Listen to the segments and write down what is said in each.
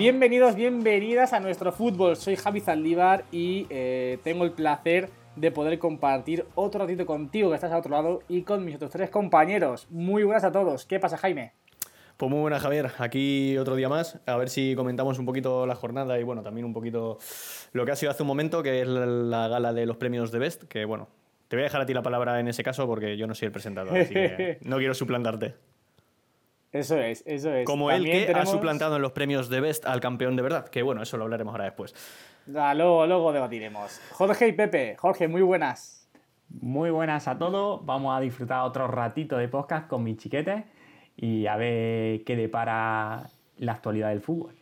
Bienvenidos, bienvenidas a nuestro fútbol. Soy Javi Zaldívar y eh, tengo el placer de poder compartir otro ratito contigo que estás al otro lado y con mis otros tres compañeros. Muy buenas a todos. ¿Qué pasa, Jaime? Pues muy buenas, Javier. Aquí otro día más. A ver si comentamos un poquito la jornada y bueno, también un poquito lo que ha sido hace un momento, que es la gala de los premios de Best. Que bueno, te voy a dejar a ti la palabra en ese caso porque yo no soy el presentador, así que no quiero suplantarte. Eso es, eso es. Como el que ha suplantado en los premios de Best al campeón de verdad, que bueno, eso lo hablaremos ahora después. luego, luego debatiremos. Jorge y Pepe, Jorge, muy buenas. Muy buenas a todos. Vamos a disfrutar otro ratito de podcast con mis chiquetes y a ver qué depara la actualidad del fútbol.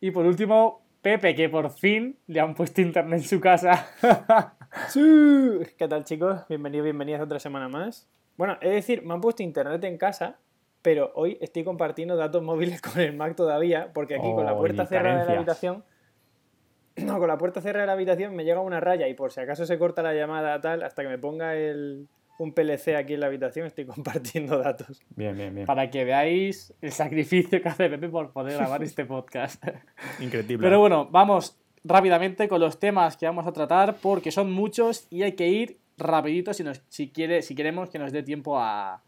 Y por último, Pepe, que por fin le han puesto internet en su casa. ¿Qué tal, chicos? Bienvenidos, bienvenidas otra semana más. Bueno, es decir, me han puesto internet en casa, pero hoy estoy compartiendo datos móviles con el Mac todavía, porque aquí con la oh, puerta cerrada de la habitación, no, con la puerta cerrada de la habitación me llega una raya y por si acaso se corta la llamada tal, hasta que me ponga el, un PLC aquí en la habitación, estoy compartiendo datos. Bien, bien, bien. Para que veáis el sacrificio que hace Pepe por poder grabar este podcast. Increíble. Pero bueno, vamos rápidamente con los temas que vamos a tratar, porque son muchos y hay que ir rapidito si, nos, si, quiere, si queremos que nos dé tiempo a,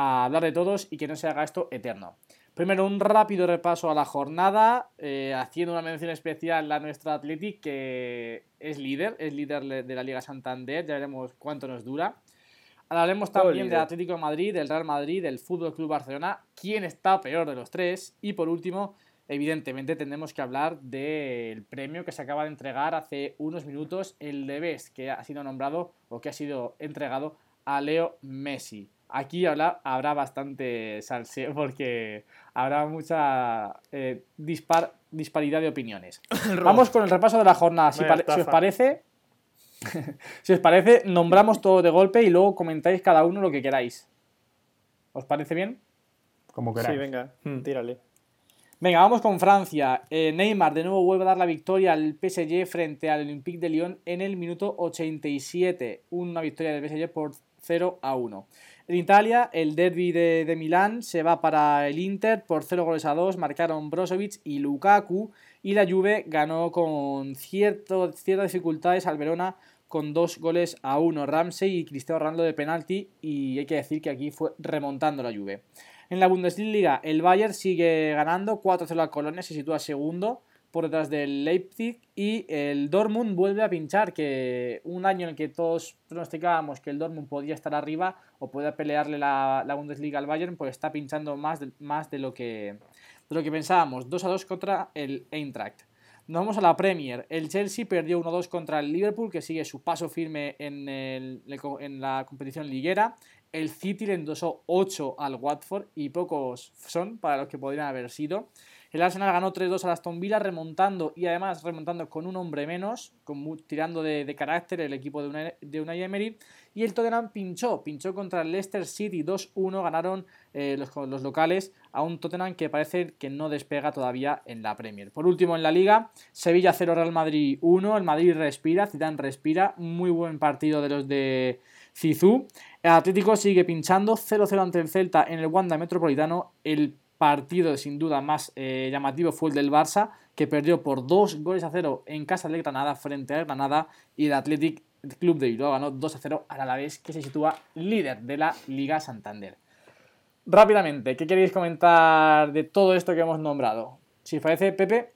a hablar de todos y que no se haga esto eterno. Primero, un rápido repaso a la jornada, eh, haciendo una mención especial a nuestra Athletic, que es líder, es líder de la Liga Santander, ya veremos cuánto nos dura. Hablaremos también del Atlético de Madrid, del Real Madrid, del Fútbol Club Barcelona, quién está peor de los tres. Y por último, evidentemente, tendremos que hablar del premio que se acaba de entregar hace unos minutos, el de Best, que ha sido nombrado o que ha sido entregado a Leo Messi. Aquí habrá, habrá bastante salseo porque habrá mucha eh, dispar, disparidad de opiniones. Vamos con el repaso de la jornada. Si, os parece, si os parece, nombramos todo de golpe y luego comentáis cada uno lo que queráis. ¿Os parece bien? Como queráis. Sí, venga, hmm. tírale. Venga, vamos con Francia. Eh, Neymar de nuevo vuelve a dar la victoria al PSG frente al Olympique de Lyon en el minuto 87. Una victoria del PSG por 0 a 1. En Italia, el derby de, Milán se va para el Inter por 0 goles a 2, marcaron Brozovic y Lukaku, y la Juve ganó con ciertas dificultades al Verona con 2 goles a 1, Ramsey y Cristiano Ronaldo de penalti, y hay que decir que aquí fue remontando la Juve. En la Bundesliga, el Bayern sigue ganando 4-0 a Colonia, se sitúa segundo, por detrás del Leipzig y el Dortmund vuelve a pinchar, que un año en el que todos pronosticábamos que el Dortmund podía estar arriba o podía pelearle la, Bundesliga al Bayern, pues está pinchando más de, más de, lo, que, de lo que pensábamos. 2 a 2 contra el Eintracht. Nos vamos a la Premier. El Chelsea perdió 1-2 contra el Liverpool, que sigue su paso firme en, el, en la competición liguera. El City le endosó 8 al Watford y pocos son para los que podrían haber sido. El Arsenal ganó 3-2 a Aston Villa remontando y además remontando con un hombre menos, tirando de, carácter el equipo de Unai, de Emery. Y el Tottenham pinchó, pinchó contra el Leicester City 2-1, ganaron eh, los, los, locales a un Tottenham que parece que no despega todavía en la Premier. Por último en la Liga, Sevilla 0 Real Madrid 1, el Madrid respira, Zidane respira, muy buen partido de los de Cizú. El Atlético sigue pinchando 0-0 ante el Celta en el Wanda Metropolitano, el partido sin duda más eh, llamativo fue el del Barça, que perdió por dos goles a cero en casa de Granada frente al Granada y el Athletic Club de Bilbao ganó 2 a 0 al Alavés, que se sitúa líder de la Liga Santander. Rápidamente, ¿qué queréis comentar de todo esto que hemos nombrado? Si os parece, Pepe.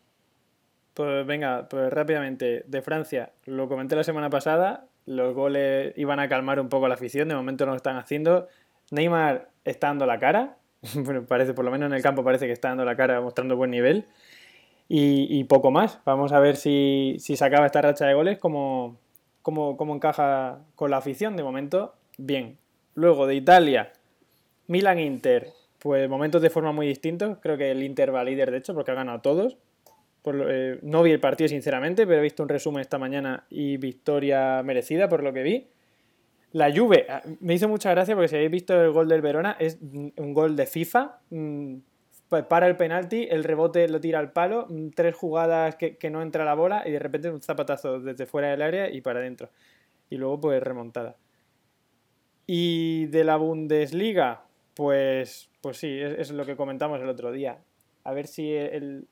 Pues venga, pues rápidamente, de Francia, lo comenté la semana pasada, los goles iban a calmar un poco la afición, de momento no lo están haciendo. Neymar está dando la cara, bueno, parece, por lo menos en el campo parece que está dando la cara, mostrando buen nivel. Y, poco más. Vamos a ver si, si se acaba esta racha de goles, cómo, cómo, encaja con la afición. De momento, bien. Luego, de Italia, Milan-Inter. Pues momentos de forma muy distintos. Creo que el Inter va líder, de hecho, porque ha ganado todos. eh, no vi el partido sinceramente, pero he visto un resumen esta mañana y victoria merecida por lo que vi. La Juve, ah, me hizo mucha gracia porque si habéis visto el gol del Verona, es un gol de FIFA. Mm, para el penalti, el rebote lo tira al palo, mm, tres jugadas que, que no entra la bola y de repente un zapatazo desde fuera del área y para adentro. Y luego pues remontada. Y de la Bundesliga, pues, pues sí, es, lo que comentamos el otro día. A ver si el,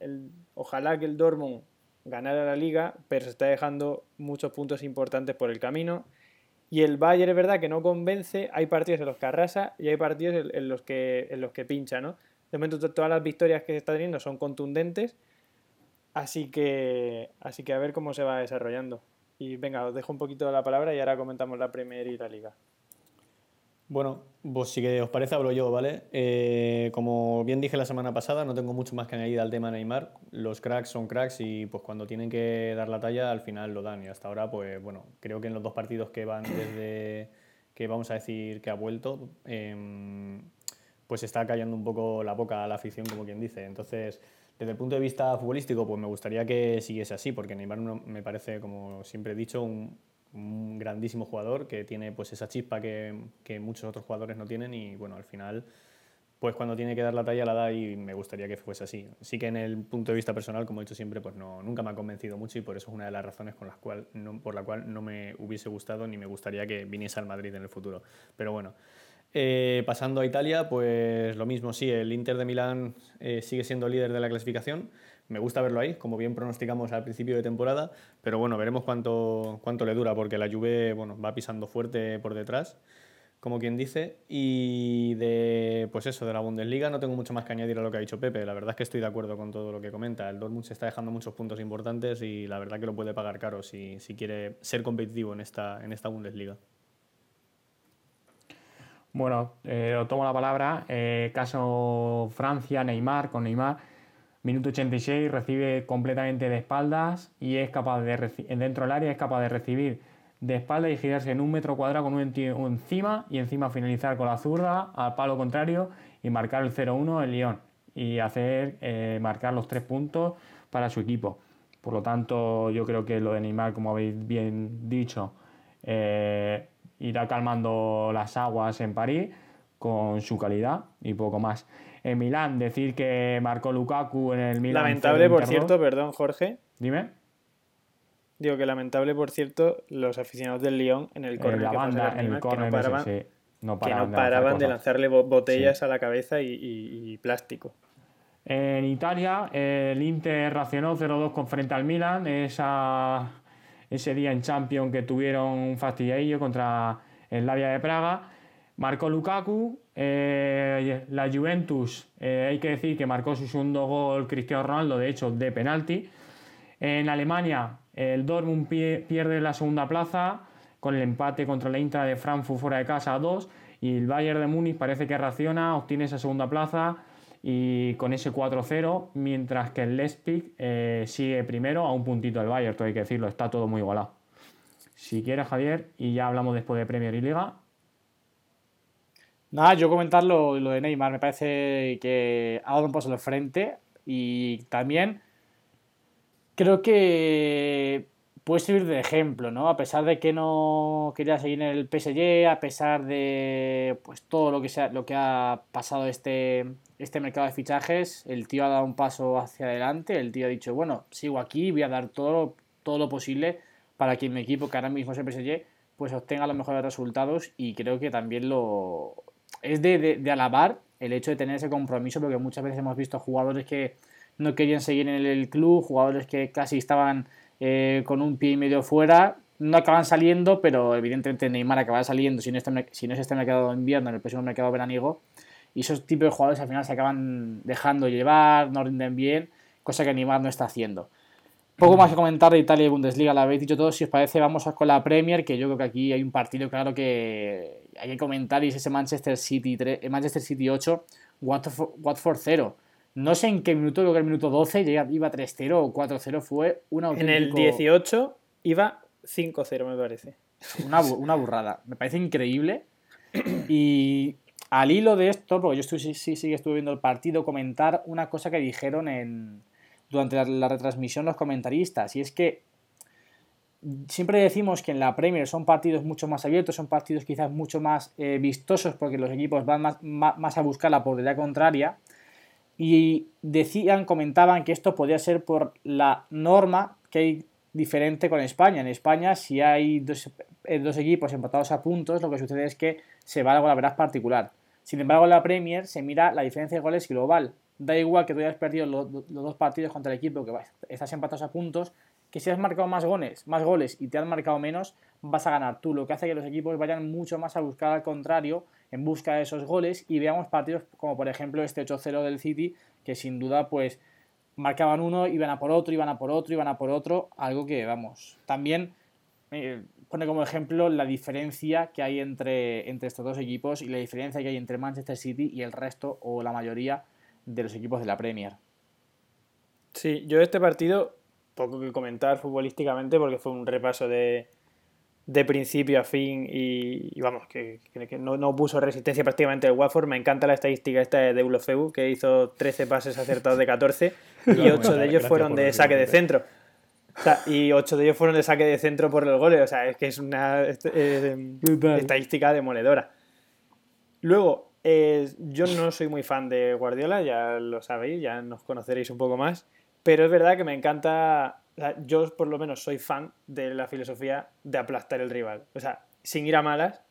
ojalá que el Dortmund ganara la liga, pero se está dejando muchos puntos importantes por el camino. Y el Bayern es verdad que no convence, hay partidos en los que arrasa y hay partidos en, los, que, en pincha, ¿no? De momento todas las victorias que está teniendo son contundentes, así que, así que a ver cómo se va desarrollando. Y venga, os dejo un poquito la palabra y ahora comentamos la Premier y la Liga. Bueno, pues si que os parece hablo yo, ¿vale? Eh, como bien dije la semana pasada, no tengo mucho más que añadir al tema Neymar. Los cracks son cracks y pues cuando tienen que dar la talla al final lo dan. Y hasta ahora, pues bueno, creo que en los dos partidos que van desde que vamos a decir que ha vuelto, em, pues está callando un poco la boca a la afición, como quien dice. Entonces, desde el punto de vista futbolístico, pues me gustaría que siguiese así, porque Neymar me parece, como siempre he dicho, un, un grandísimo jugador que tiene pues esa chispa que, que, muchos otros jugadores no tienen y bueno, al final pues cuando tiene que dar la talla la da y me gustaría que fuese así. Sí que en el punto de vista personal, como he dicho siempre, pues no, nunca me ha convencido mucho y por eso es una de las razones con las cual no, por la cual no me hubiese gustado ni me gustaría que viniese al Madrid en el futuro. Pero bueno, eh, pasando a Italia, pues lo mismo, sí, el Inter de Milán eh, sigue siendo líder de la clasificación me gusta verlo ahí, como bien pronosticamos al principio de temporada, pero bueno, veremos cuánto, cuánto le dura, porque la Juve bueno, va pisando fuerte por detrás, como quien dice, y de, pues eso, de la Bundesliga no tengo mucho más que añadir a lo que ha dicho Pepe, la verdad es que estoy de acuerdo con todo lo que comenta, el Dortmund se está dejando muchos puntos importantes y la verdad que lo puede pagar caro si, si quiere ser competitivo en esta, en esta Bundesliga. Bueno, eh, tomo la palabra. Eh, caso Francia, Neymar, con Neymar Minuto 86, recibe completamente de espaldas y es capaz de dentro del área es capaz de recibir de espaldas y girarse en un metro cuadrado con un encima y encima finalizar con la zurda al palo contrario y marcar el 0-1 el Lyon y hacer eh, marcar los tres puntos para su equipo. Por lo tanto, yo creo que lo de Neymar, como habéis bien dicho, eh, irá calmando las aguas en París con su calidad y poco más en Milán. Decir que marcó Lukaku en el Milán. Lamentable, por cierto, perdón, Jorge. Dime. Digo que lamentable, por cierto, los aficionados del Lyon en el córner que, en el que no paraban, no paraban, de, lanzarle botellas a la cabeza y, plástico. En Italia, el Inter racionó 0-2 con frente al Milan. Esa, ese día en Champions que tuvieron un fastidio contra el Lavia de Praga. Marcó Lukaku, eh, la Juventus, eh, hay que decir que marcó su segundo gol Cristiano Ronaldo, de hecho, de penalti. En Alemania, el Dortmund pierde la segunda plaza con el empate contra la Intra de Frankfurt fuera de casa a 2 y el Bayern de Múnich parece que raciona, obtiene esa segunda plaza y con ese 4-0, mientras que el Leipzig eh, sigue primero a un puntito del Bayern, todo hay que decirlo, está todo muy igualado. Si quieres, Javier, y ya hablamos después de Premier y Liga, Nada, yo comentar lo, de Neymar, me parece que ha dado un paso al frente y también creo que puede servir de ejemplo, ¿no? A pesar de que no quería seguir en el PSG, a pesar de pues todo lo que, sea, lo que ha pasado este, este mercado de fichajes, el tío ha dado un paso hacia adelante, el tío ha dicho, bueno, sigo aquí, voy a dar todo, todo lo posible para que mi equipo, que ahora mismo es el PSG, pues obtenga los mejores resultados y creo que también lo, es de, alabar el hecho de tener ese compromiso, porque muchas veces hemos visto jugadores que no querían seguir en el, club, jugadores que casi estaban eh, con un pie y medio fuera, no acaban saliendo, pero evidentemente Neymar acaba saliendo si no, este, si no es este mercado de invierno, en el próximo mercado veraniego, y esos tipos de jugadores al final se acaban dejando llevar, no rinden bien, cosa que Neymar no está haciendo. Poco más que comentar de Italia y Bundesliga, lo habéis dicho todo. Si os parece, vamos con la Premier, que yo creo que aquí hay un partido claro que hay que comentar y es ese Manchester City, 3, eh, Manchester City 8, Watford, 0. No sé en qué minuto, creo que el minuto 12 iba 3-0 o 4-0, fue una En el 18 iba 5-0, me parece. Una, una, burrada. Me parece increíble. Y al hilo de esto, porque yo estoy, sí, sí, sí estuve viendo el partido, comentar una cosa que dijeron en durante la, retransmisión los comentaristas. Y es que siempre decimos que en la Premier son partidos mucho más abiertos, son partidos quizás mucho más eh, vistosos porque los equipos van más, más, a buscar la portería contraria. Y decían, comentaban que esto podría ser por la norma que hay diferente con España. En España, si hay dos, eh, equipos empatados a puntos, lo que sucede es que se va a la verdad particular. Sin embargo, en la Premier se mira la diferencia de goles global. Da igual que tú hayas perdido los, dos partidos contra el equipo que estás empatados a puntos, que si has marcado más goles, más goles y te han marcado menos, vas a ganar tú, lo que hace que los equipos vayan mucho más a buscar al contrario en busca de esos goles y veamos partidos como por ejemplo este 8-0 del City, que sin duda pues marcaban uno, iban a por otro, iban a por otro, iban a por otro, algo que vamos, también eh, pone como ejemplo la diferencia que hay entre, entre estos dos equipos y la diferencia que hay entre Manchester City y el resto o la mayoría de los equipos de la Premier. Sí, yo este partido poco que comentar futbolísticamente porque fue un repaso de, de principio a fin y, vamos, que, que no, no, puso resistencia prácticamente el Watford. Me encanta la estadística esta de Deulofeu, que hizo 13 pases acertados de 14 y 8 de ellos fueron de saque de centro. O sea, y 8 de ellos fueron de saque de centro por los goles. O sea, es que es una eh, estadística demoledora. Luego, eh, yo no soy muy fan de Guardiola, ya lo sabéis, ya nos conoceréis un poco más. Pero es verdad que me encanta, yo por lo menos soy fan de la filosofía de aplastar el rival. O sea, sin ir a malas,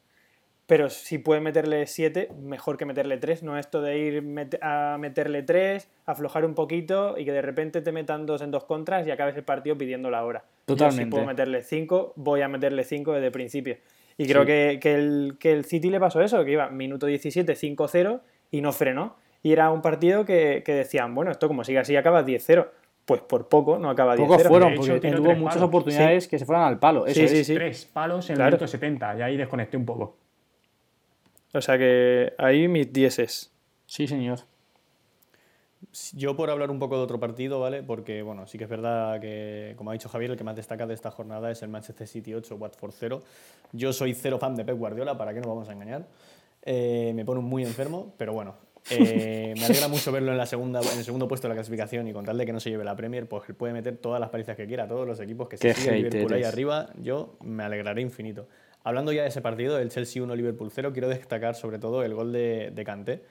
pero si puede meterle 7, mejor que meterle 3. No esto de ir a meterle 3, aflojar un poquito y que de repente te metan dos en dos contras y acabes el partido pidiendo la hora. Totalmente. si puedo meterle 5, voy a meterle 5 desde el principio. Y creo que, que, el, que el City le pasó eso, que iba minuto 17, 5-0 y no frenó. Y era un partido que, que decían, bueno, esto como sigue así acaba 10-0 pues por poco no acaba 10 Pocos fueron, porque tuvo muchas oportunidades que se fueron al palo. sí, sí, sí. Tres palos en el minuto 70 y ahí desconecté un poco. O sea que ahí mis dieces. Sí, señor. Yo por hablar un poco de otro partido, ¿vale? Porque, bueno, sí que es verdad que, como ha dicho Javier, el que más destaca de esta jornada es el Manchester City 8, Watford 0. Yo soy cero fan de Pep Guardiola, ¿para qué nos vamos a engañar? Eh, me pone muy enfermo, pero bueno, eh, me alegra mucho verlo en, la segunda, en el segundo puesto de la clasificación y con tal de que no se lleve la Premier, pues puede meter todas las palizas que quiera, todos los equipos que se siguen Liverpool ahí arriba, yo me alegraré infinito. Hablando ya de ese partido, el Chelsea 1, Liverpool 0, quiero destacar sobre todo el gol de, de Kanté,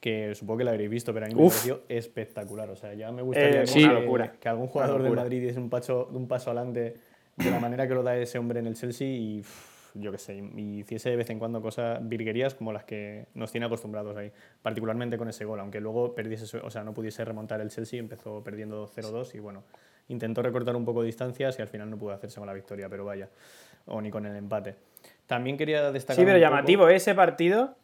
que supongo que lo habréis visto, pero a mí me pareció espectacular. O sea, ya me gustaría eh, que, algún jugador del Madrid diese un paso, un paso adelante de la manera que lo da ese hombre en el Chelsea y yo qué sé, y hiciese de vez en cuando cosas virguerías como las que nos tiene acostumbrados ahí, particularmente con ese gol, aunque luego perdiese, o sea, no pudiese remontar el Chelsea, empezó perdiendo 0-2 y bueno, intentó recortar un poco distancias y al final no pudo hacerse con la victoria, pero vaya, o ni con el empate. También quería destacar. Sí, pero llamativo, ese partido,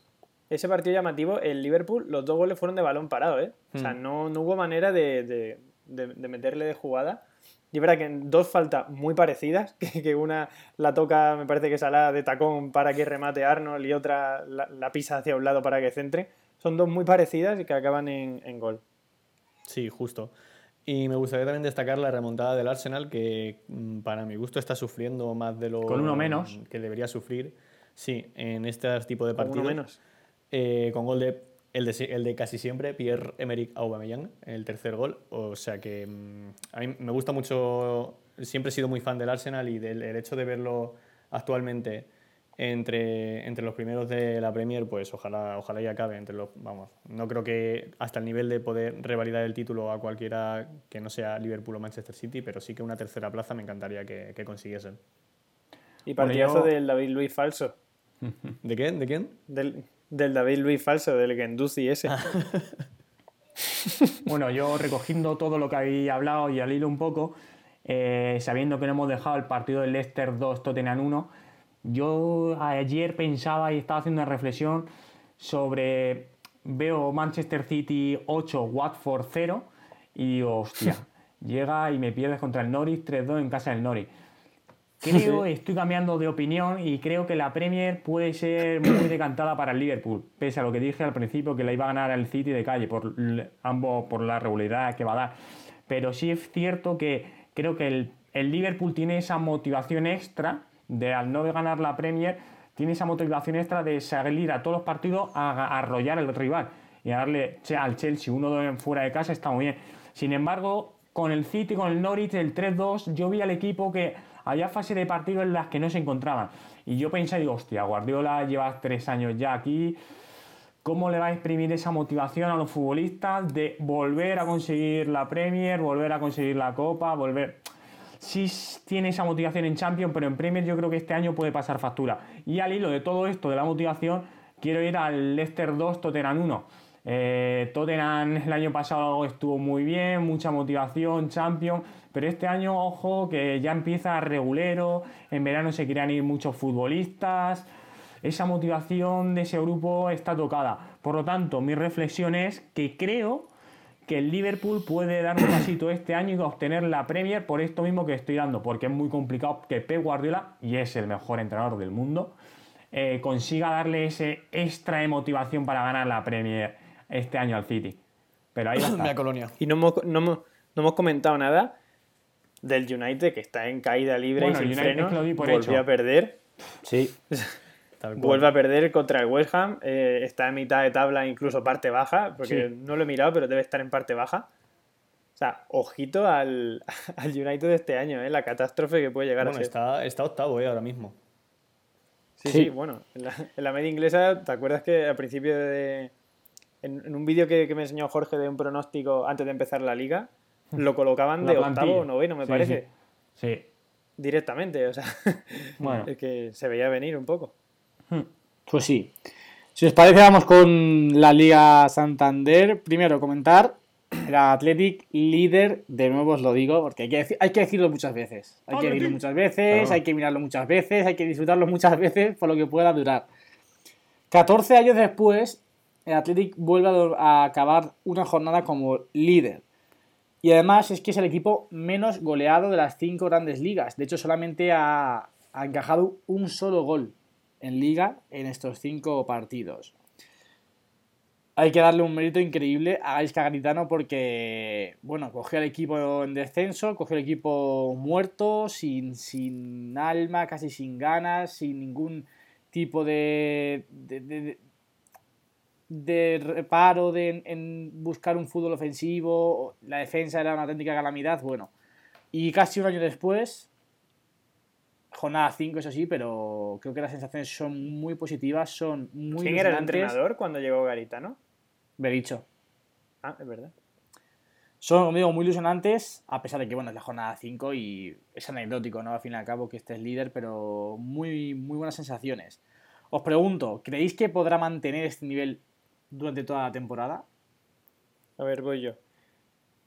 ese partido llamativo, el Liverpool, los dos goles fueron de balón parado, ¿eh? O sea, hmm. no, no hubo manera de, de, de meterle de jugada. Y es verdad que en dos faltas muy parecidas, que, una la toca, me parece que es la de tacón para que remate Arnold y otra la, pisa hacia un lado para que centre. Son dos muy parecidas y que acaban en, gol. Sí, justo. Y me gustaría también destacar la remontada del Arsenal, que mm, para mi gusto está sufriendo más de lo con uno menos. que debería sufrir. Sí, en este tipo de partidos. Con uno menos. Eh, con gol de el de, el de casi siempre, Pierre-Emerick Aubameyang, el tercer gol. O sea que mm, a mí me gusta mucho, siempre he sido muy fan del Arsenal y del el hecho de verlo actualmente entre, entre los primeros de la Premier, pues ojalá, ojalá y acabe entre los, vamos, no creo que hasta el nivel de poder revalidar el título a cualquiera que no sea Liverpool o Manchester City, pero sí que una tercera plaza me encantaría que, que consiguiesen. Y partidazo del David Luis falso. ¿De quién? ¿De quién? Del, del David Luis falso, del Genduzi ese. Ah. bueno, yo recogiendo todo lo que habéis hablado y al hilo un poco, eh, sabiendo que no hemos dejado el partido del Leicester 2 Tottenham 1, yo ayer pensaba y estaba haciendo una reflexión sobre veo Manchester City 8, Watford 0 y digo, hostia, llega y me pierdes contra el Norwich 3-2 en casa del Norwich. Creo, estoy cambiando de opinión y creo que la Premier puede ser muy decantada para el Liverpool, pese a lo que dije al principio que la iba a ganar el City de calle, por ambos por la regularidad que va a dar. Pero sí es cierto que creo que el, el Liverpool tiene esa motivación extra de al no ganar la Premier, tiene esa motivación extra de salir a todos los partidos a, arrollar al rival y a darle al Chelsea uno 2 fuera de casa está muy bien. Sin embargo, con el City, con el Norwich, el 3-2, yo vi al equipo que había fase de partido en las que no se encontraban. Y yo pensé, digo, hostia, Guardiola lleva tres años ya aquí, ¿cómo le va a exprimir esa motivación a los futbolistas de volver a conseguir la Premier, volver a conseguir la Copa, volver... Sí tiene esa motivación en Champions, pero en Premier yo creo que este año puede pasar factura. Y al hilo de todo esto, de la motivación, quiero ir al Leicester 2, Tottenham 1. Eh, Tottenham el año pasado estuvo muy bien, mucha motivación, Champions, pero este año, ojo, que ya empieza regulero, en verano se querían ir muchos futbolistas, esa motivación de ese grupo está tocada. Por lo tanto, mi reflexión es que creo que el Liverpool puede dar un pasito este año y obtener la Premier por esto mismo que estoy dando, porque es muy complicado que Pep Guardiola, y es el mejor entrenador del mundo, eh, consiga darle ese extra de motivación para ganar la Premier este año al City. Pero ahí va a estar. Colonia. Y no hemos, no hemos- no hemos comentado nada del United que está en caída libre Bueno, y sin United freno. es que lo di por Volvió hecho. a perder. Sí. Vuelve a perder contra el West Ham. eh, está en mitad de tabla, incluso parte baja, porque no lo he mirado, pero debe estar en parte baja. O sea, ojito al, al United de este año, ¿eh? la catástrofe que puede llegar Bueno, a ser. está, está octavo eh, ahora mismo. Sí, Sí. sí, bueno, en la, en la media inglesa, ¿te acuerdas que al principio de. En, en un vídeo que, que me enseñó Jorge de un pronóstico antes de empezar la liga, lo colocaban de octavo o noveno, me Sí, parece. Sí. Sí. Directamente, o sea, Bueno. es que se veía venir un poco. Pues sí. Si os parece, vamos con la Liga Santander. Primero, comentar el Athletic líder, de nuevo os lo digo, porque hay que, deci- hay que decirlo muchas veces. Hay que decirlo muchas veces, Claro. hay que mirarlo muchas veces, hay que disfrutarlo muchas veces por lo que pueda durar. 14 años después, el Athletic vuelve a acabar una jornada como líder. Y además es que es el equipo menos goleado de las cinco grandes ligas. De hecho, solamente ha, encajado un solo gol en liga en estos cinco partidos. Hay que darle un mérito increíble a Gaisca Garitano porque, bueno, cogió al equipo en descenso, cogió el equipo muerto, sin, sin alma, casi sin ganas, sin ningún tipo de- de- reparo de, en, en buscar un fútbol ofensivo, la defensa era una auténtica calamidad, bueno. Y casi un año después, jornada 5 eso sí, pero creo que las sensaciones son muy positivas, son muy ¿Quién era el entrenador cuando llegó Garitano? Bericho. Ah, es verdad. Son, como digo, muy ilusionantes, a pesar de que, bueno, es la jornada 5 y es anecdótico, ¿no? Al fin y al cabo que estés líder, pero muy, muy buenas sensaciones. Os pregunto, ¿creéis que podrá mantener este nivel durante toda la temporada? A ver, voy yo.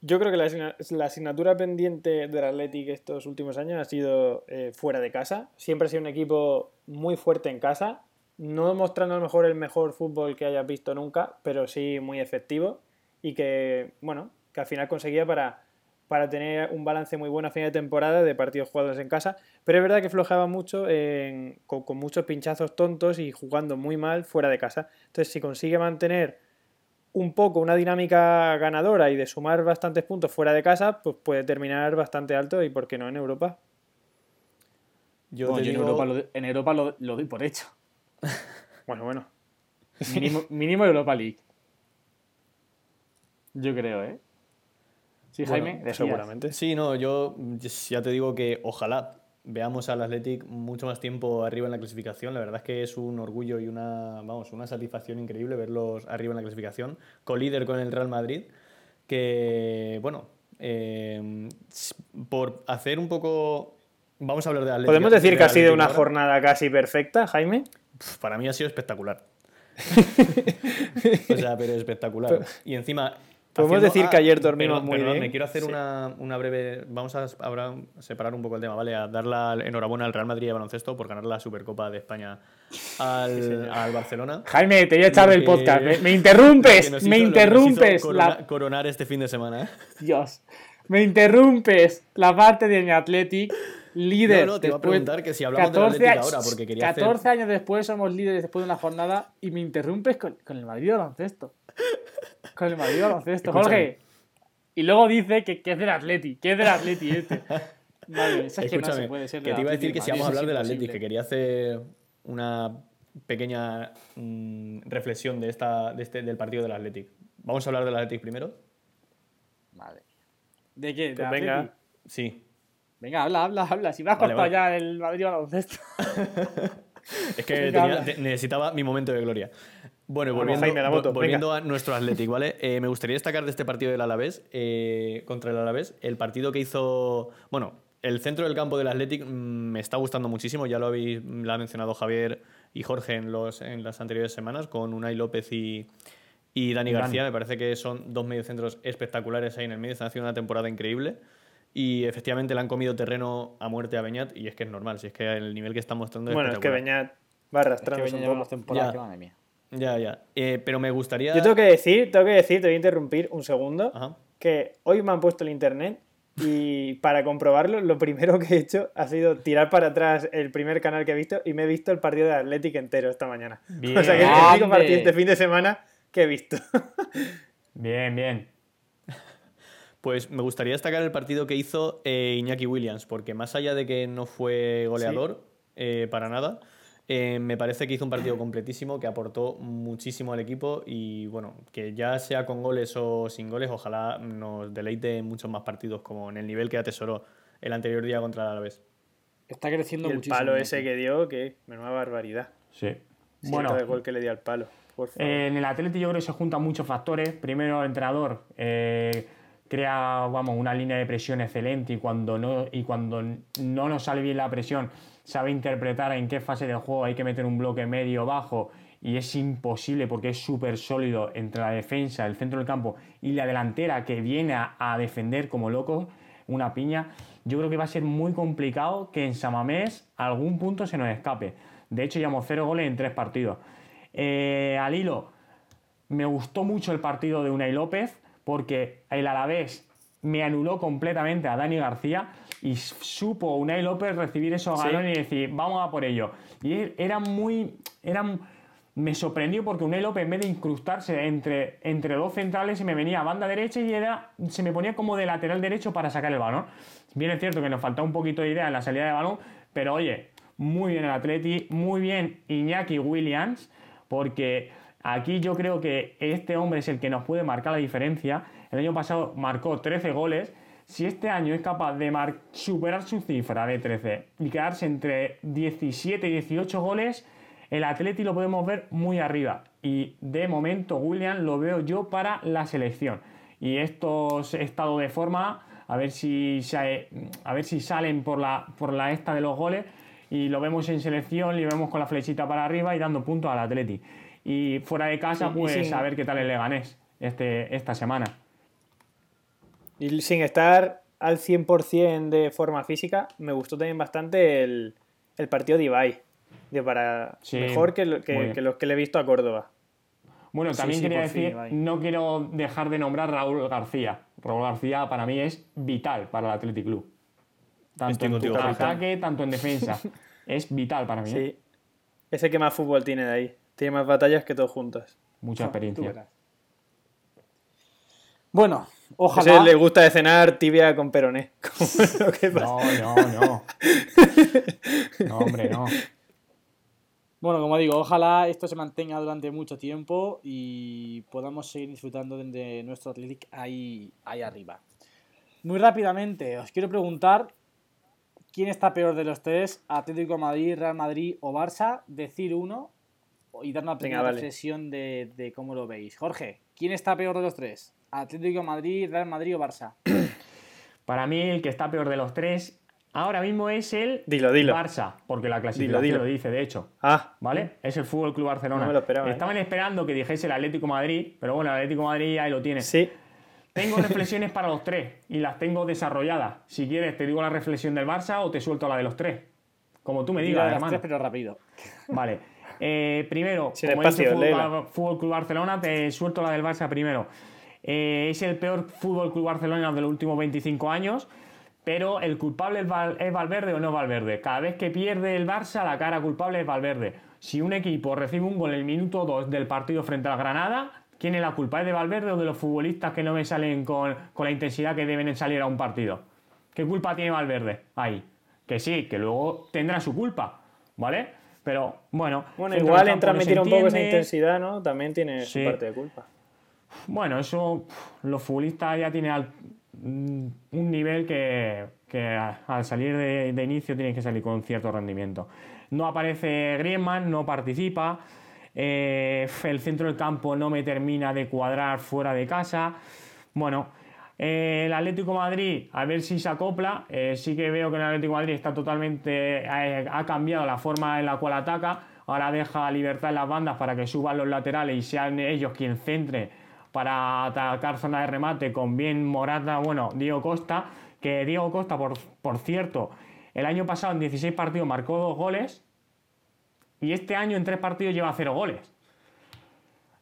Yo creo que la, asigna- la asignatura pendiente del Athletic estos últimos años ha sido eh, fuera de casa. Siempre ha sido un equipo muy fuerte en casa. No mostrando a lo mejor el mejor fútbol que hayas visto nunca, pero sí muy efectivo. Y que, bueno, que al final conseguía para, para tener un balance muy bueno a fin de temporada de partidos jugados en casa. Pero es verdad que flojeaba mucho en- con, con muchos pinchazos tontos y jugando muy mal fuera de casa. Entonces, si consigue mantener un poco una dinámica ganadora y de sumar bastantes puntos fuera de casa, pues puede terminar bastante alto y por qué no en Europa. Yo Bueno, en Europa, lo, en Europa lo, lo doy por hecho. Bueno, bueno. Mínimo, mínimo Europa League. Yo creo, ¿eh? Sí, Bueno, Jaime, decías. Seguramente. Sí, no, yo ya te digo que ojalá veamos al Athletic mucho más tiempo arriba en la clasificación. La verdad es que es un orgullo y una, vamos, una satisfacción increíble verlos arriba en la clasificación, colíder con el Real Madrid, que, bueno, eh, por hacer un poco... Vamos a hablar de Athletic. ¿Podemos decir de que ha sido una ahora. jornada casi perfecta, Jaime? Para mí ha sido espectacular. o sea, pero espectacular. Y encima. Podemos decir que ayer dormimos muy bien. Me quiero hacer Sí. una, una breve. Vamos a ahora separar un poco el tema, ¿vale? A dar la enhorabuena al Real Madrid de baloncesto por ganar la Supercopa de España al, al Barcelona. Jaime, te voy a echar del podcast. Me, me interrumpes, me interrumpes. corona- la- Coronar este fin de semana. ¿eh? Dios. Me interrumpes la parte de mi Athletic líder. No, no, te iba a preguntar que si hablamos del Athletic años- ahora, porque quería hacer- 14 años después somos líderes después de una jornada y me interrumpes con, con el Madrid de baloncesto. Con el Madrid de baloncesto. Jorge. Y luego dice que, que es del Atleti, que es del Atleti este. Vale, eso es que no se puede ser que te iba a Atleti decir que si vamos a hablar del Athletic, que quería hacer una pequeña mm, reflexión de esta, de este, del partido del Athletic. Vamos a hablar del Athletic primero. Vale. ¿De qué? ¿De Pues Atleti? venga. Sí. Venga, habla, habla, habla. Si me has Vale, cortado vale. ya el Madrid baloncesto. Es que Venga, tenía- necesitaba mi momento de gloria. Bueno, volviendo, Jaime, la moto, vo- volviendo a nuestro Athletic, ¿vale? Eh, me gustaría destacar de este partido del Alavés, eh, contra el Alavés, el partido que hizo. Bueno, el centro del campo del Athletic mm, me está gustando muchísimo, ya lo habéis lo ha mencionado Javier y Jorge en, los, en las anteriores semanas, con Unai López y, y Dani Dani. García. Me parece que son dos mediocentros espectaculares ahí en el medio, están haciendo una temporada increíble. Y efectivamente le han comido terreno a muerte a Beñat, y es que es normal, si es que el nivel que está mostrando es Bueno, es que. Beñat va Es que venía un poco. Ya. que madre mía. Ya, ya. Eh, pero me gustaría. Yo tengo que decir, tengo que decir, te voy a interrumpir un segundo, Ajá. que hoy me han puesto el internet y para comprobarlo, lo primero que he hecho ha sido tirar para atrás el primer canal que he visto y me he visto el partido de Athletic entero esta mañana. Bien. O sea que es el único partido este fin de semana que he visto. Bien, bien. Pues me gustaría destacar el partido que hizo eh, Iñaki Williams, porque más allá de que no fue goleador eh, para nada, eh, me parece que hizo un partido completísimo, que aportó muchísimo al equipo y bueno, que ya sea con goles o sin goles, ojalá nos deleite en muchos más partidos, como en el nivel que atesoró el anterior día contra el Alavés. Está creciendo Y el muchísimo. palo Iñaki. ese que dio, que menuda barbaridad. Sí. Bueno, Bueno, el gol que le dio al palo. Por favor. Eh, en el Atleti yo creo que se juntan muchos factores. Primero, el entrenador eh, crea vamos, una línea de presión excelente y cuando, no, y cuando no nos sale bien la presión, sabe interpretar en qué fase del juego hay que meter un bloque medio bajo y es imposible porque es súper sólido entre la defensa, el centro del campo y la delantera que viene a, a defender como loco, una piña. Yo creo que va a ser muy complicado que en Samamés algún punto se nos escape. De hecho, llevamos cero goles en tres partidos. Eh, al hilo, me gustó mucho el partido de Unai López porque el Alavés me anuló completamente a Dani García y supo Unai López recibir esos Sí. galones y decir, vamos a por ello. Y era muy... Era, me sorprendió porque Unai López en vez de incrustarse entre, entre dos centrales se me venía a banda derecha y era, se me ponía como de lateral derecho para sacar el balón. Bien es cierto que nos faltaba un poquito de idea en la salida de balón, pero oye, muy bien el Atleti, muy bien Iñaki Williams, porque aquí yo creo que este hombre es el que nos puede marcar la diferencia. El año pasado marcó 13 goles. Si este año es capaz de superar su cifra de 13 y quedarse entre 17 y 18 goles, el Atleti lo podemos ver muy arriba. Y de momento, William lo veo yo para la selección. Y estos estados de forma, a ver si, se- a ver si salen por la, por la esta de los goles. Y lo vemos en selección, y vemos con la flechita para arriba y dando puntos al Atleti. Y fuera de casa, Sí, pues a ver qué tal el Leganés este, esta semana. Y sin estar al 100% de forma física, me gustó también bastante el, el partido de Ibai. De para, Sí, mejor que, lo- muy que, bien. que los que le he visto a Córdoba. Bueno, Sí, también sí, quería fin, decir, no quiero dejar de nombrar a Raúl García. Raúl García para mí es vital para el Athletic Club. Tanto Estoy en ataque, tanto en defensa. es vital para mí. ¿eh? Sí. Ese que más fútbol tiene de ahí. Tiene más batallas que todos juntos. Mucha experiencia. verás. Bueno, Ese ojalá. le gusta de cenar tibia con peroné. Como lo que pasa. No, no, no. No, hombre, no. Bueno, como digo, ojalá esto se mantenga durante mucho tiempo y podamos seguir disfrutando de, nuestro Athletic ahí, ahí arriba. Muy rápidamente, os quiero preguntar quién está peor de los tres, Atlético de Madrid, Real Madrid o Barça, decir uno y dar una pequeña reflexión de, de cómo lo veis. Jorge, ¿quién está peor de los tres? Atlético de Madrid, Real Madrid o Barça. Para mí, el que está peor de los tres ahora mismo es el Dilo, dilo. Barça, porque la clasificación dilo. lo dice, de hecho. Ah, ¿Vale? Es el Fútbol Club Barcelona. No me lo esperaba, ¿eh? Estaban esperando que dijese el Atlético de Madrid, pero bueno, el Atlético de Madrid ahí lo tiene. sí. Tengo reflexiones para los tres y las tengo desarrolladas. Si quieres, te digo la reflexión del Barça o te suelto la de los tres. Como tú me Diga digas, de las hermano. tres, pero rápido. Vale. Eh, primero, Sin como he espacio, dicho, léela. Fútbol, Fútbol Club Barcelona, te suelto la del Barça primero. Eh, es el peor Fútbol Club Barcelona de los últimos 25 años, pero el culpable es, Val- es Valverde o no Valverde. Cada vez que pierde el Barça, la cara culpable es Valverde. Si un equipo recibe un gol en el minuto 2 del partido frente al Granada, ¿quién es la culpa? ¿Es de Valverde o de los futbolistas que no me salen con, con la intensidad que deben salir a un partido? ¿Qué culpa tiene Valverde ahí? Que sí, que luego tendrá su culpa, ¿vale? Pero bueno. Bueno, igual en transmitir un poco esa intensidad, ¿no? También tiene Sí. su parte de culpa. Bueno, eso los futbolistas ya tienen mm, un nivel que, al salir de, inicio tienes que salir con cierto rendimiento. No aparece Griezmann, no participa. Eh, el centro del campo no me termina de cuadrar fuera de casa. Bueno, eh, el Atlético Madrid, a ver si se acopla. Eh, sí que veo que el Atlético Madrid está totalmente. ha cambiado la forma en la cual ataca. Ahora deja libertad en las bandas para que suban los laterales y sean ellos quien centre para atacar zona de remate con bien Morata, bueno, Diego Costa. Que Diego Costa, por, por cierto, el año pasado en 16 partidos marcó dos goles y este año en tres partidos lleva cero goles.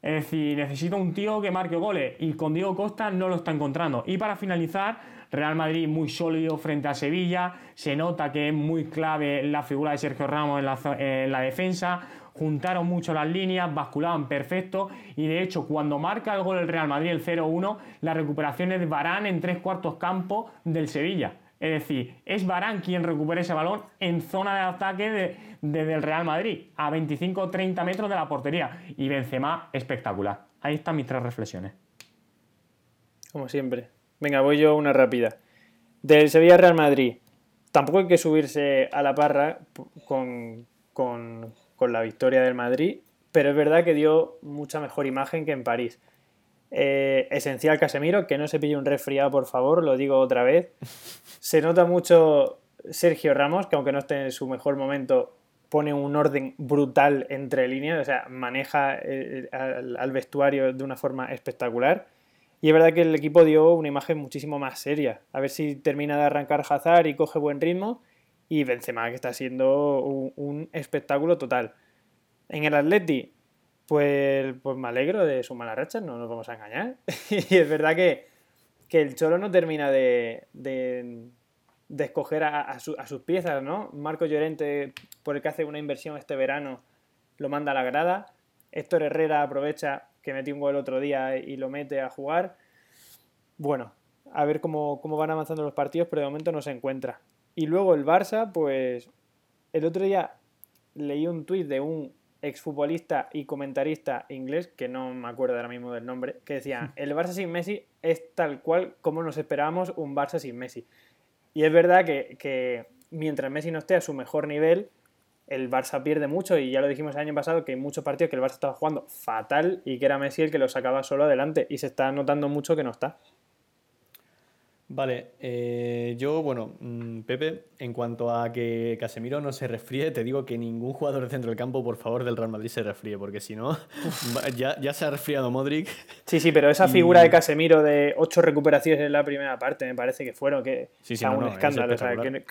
Es decir, necesita un tío que marque goles y con Diego Costa no lo está encontrando. Y para finalizar, Real Madrid muy sólido frente a Sevilla. Se nota que es muy clave la figura de Sergio Ramos en la, en la defensa. Juntaron mucho las líneas, basculaban perfecto. Y de hecho, cuando marca el gol el Real Madrid, el 0-1, la recuperación es de Barán en tres cuartos campo del Sevilla. Es decir, es Barán quien recupera ese balón en zona de ataque desde el Real Madrid, a 25-30 metros de la portería. Y Benzema, espectacular. Ahí están mis tres reflexiones. Como siempre. Venga, voy yo una rápida. Del Sevilla-Real Madrid. Tampoco hay que subirse a la parra con, con la victoria del Madrid, pero es verdad que dio mucha mejor imagen que en París. Eh, esencial Casemiro, que no se pille un resfriado, por favor, lo digo otra vez. Se nota mucho Sergio Ramos, que aunque no esté en su mejor momento, pone un orden brutal entre líneas, o sea, maneja eh, al, vestuario de una forma espectacular. Y es verdad que el equipo dio una imagen muchísimo más seria. A ver si termina de arrancar Hazard y coge buen ritmo. Y Benzema, que está siendo un, espectáculo total. En el Atleti, pues, pues me alegro de su mala racha, no nos vamos a engañar. y es verdad que, el Cholo no termina de, de, escoger a, sus piezas, ¿no? Marco Llorente, por el que hace una inversión este verano, lo manda a la grada. Héctor Herrera aprovecha que metió un gol el otro día y lo mete a jugar. Bueno, a ver cómo, cómo van avanzando los partidos, pero de momento no se encuentra. Y luego el Barça, pues el otro día leí un tuit de un exfutbolista y comentarista inglés, que no me acuerdo ahora mismo del nombre, que decía, el Barça sin Messi es tal cual como nos esperábamos un Barça sin Messi. Y es verdad que, mientras Messi no esté a su mejor nivel, el Barça pierde mucho y ya lo dijimos el año pasado que hay muchos partidos que el Barça estaba jugando fatal y que era Messi el que lo sacaba solo adelante y se está notando mucho que no está. Vale, eh, yo, bueno, mm, Pepe, en cuanto a que Casemiro no se resfríe, te digo que ningún jugador de centro del campo, por favor, del Real Madrid se resfríe, porque si no, ya, ya, se ha resfriado Modric. Sí, sí, pero esa figura de Casemiro de ocho recuperaciones en la primera parte, me parece que fueron, que sí, sí, un escándalo, o sea, que,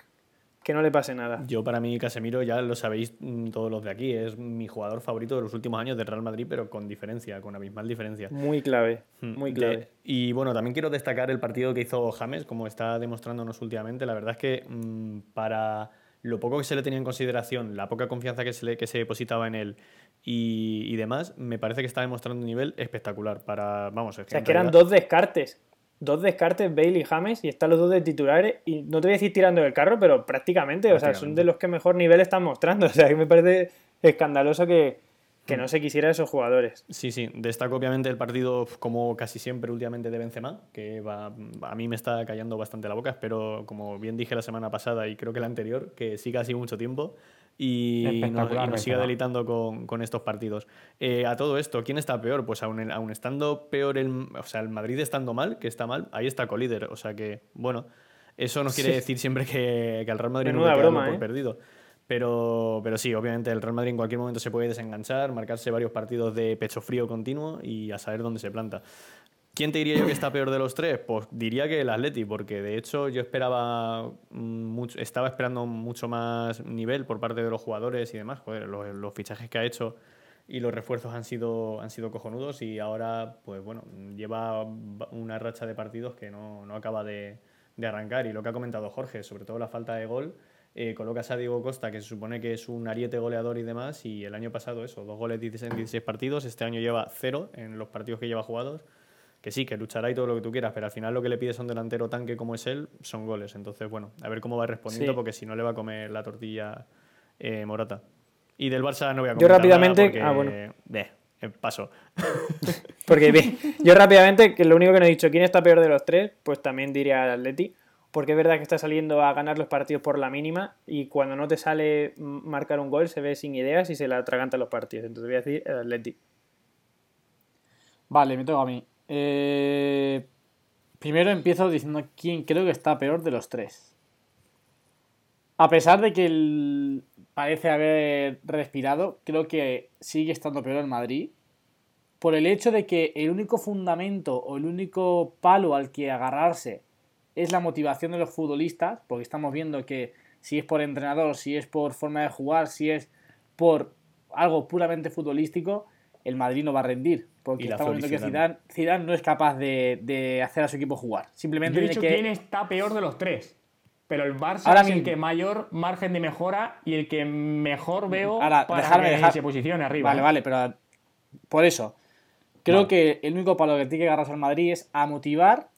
que no le pase nada. Yo para mí Casemiro, ya lo sabéis mm, todos los de aquí, es mi jugador favorito de los últimos años del Real Madrid, pero con diferencia, con abismal diferencia. Muy clave, hmm. muy clave. y bueno, también quiero destacar el partido que hizo James, como está demostrándonos últimamente. La verdad es que mm, para lo poco que se le tenía en consideración, la poca confianza que se, le, que se depositaba en él y, demás, me parece que está demostrando un nivel espectacular para, vamos, o sea, que eran dos descartes dos descartes, Bale y James, y están los dos de titulares, y no te voy a decir tirando del carro, pero prácticamente, o sea, son de los que mejor nivel están mostrando. O sea, que me parece escandaloso que, que no se quisiera esos jugadores. Sí, sí, destaco obviamente el partido, como casi siempre últimamente, de Benzema, que va, a mí me está callando bastante la boca, espero, como bien dije la semana pasada y creo que la anterior, que siga así mucho tiempo y, nos, siga delitando con, estos partidos. Eh, a todo esto, ¿quién está peor? Pues aún, aún estando peor, el, o sea, el Madrid estando mal, que está mal, ahí está colíder. O sea que, bueno, eso no quiere decir siempre que, que, al Real Madrid no no broma, por ¿eh? perdido. Pero, pero sí, obviamente el Real Madrid en cualquier momento se puede desenganchar, marcarse varios partidos de pecho frío continuo y a saber dónde se planta. ¿Quién te diría yo que está peor de los tres? Pues diría que el Atleti, porque de hecho yo esperaba mucho, estaba esperando mucho más nivel por parte de los jugadores y demás. Joder, los, fichajes que ha hecho y los refuerzos han sido, han sido cojonudos y ahora, pues bueno, lleva una racha de partidos que no, no acaba de, de, arrancar. Y lo que ha comentado Jorge, sobre todo la falta de gol, eh, colocas a Diego Costa, que se supone que es un ariete goleador y demás, y el año pasado eso, dos goles en 16 partidos, este año lleva cero en los partidos que lleva jugados que sí, que luchará y todo lo que tú quieras, pero al final lo que le pides a un delantero tanque como es él son goles. Entonces, bueno, a ver cómo va respondiendo, porque si no le va a comer la tortilla eh, Morata. Y del Barça no voy a comentar Yo rápidamente. ah, bueno. Eh, paso. Porque bien, yo rápidamente, que lo único que no he dicho, ¿quién está peor de los tres? Pues también diría el Atleti. Porque es verdad que está saliendo a ganar los partidos por la mínima y cuando no te sale marcar un gol se ve sin ideas y se le atragantan los partidos. Entonces voy a decir el Atleti. Vale, me toca a mí. Eh, primero empiezo diciendo quién creo que está peor de los tres. A pesar de que el... parece haber respirado, creo que sigue estando peor el Madrid. Por el hecho de que el único fundamento o el único palo al que agarrarse es la motivación de los futbolistas, porque estamos viendo que si es por entrenador, si es por forma de jugar, si es por algo puramente futbolístico, el Madrid no va a rendir. Porque estamos viendo que Zidane, no es capaz de, hacer a su equipo jugar. Simplemente Yo quién está peor de los tres. Pero el Barça es el que mayor margen de mejora y el que mejor veo para dejarme, que se posicione arriba. Vale, vale, pero por eso. Creo que el único palo que tiene que agarrarse al Madrid es a motivar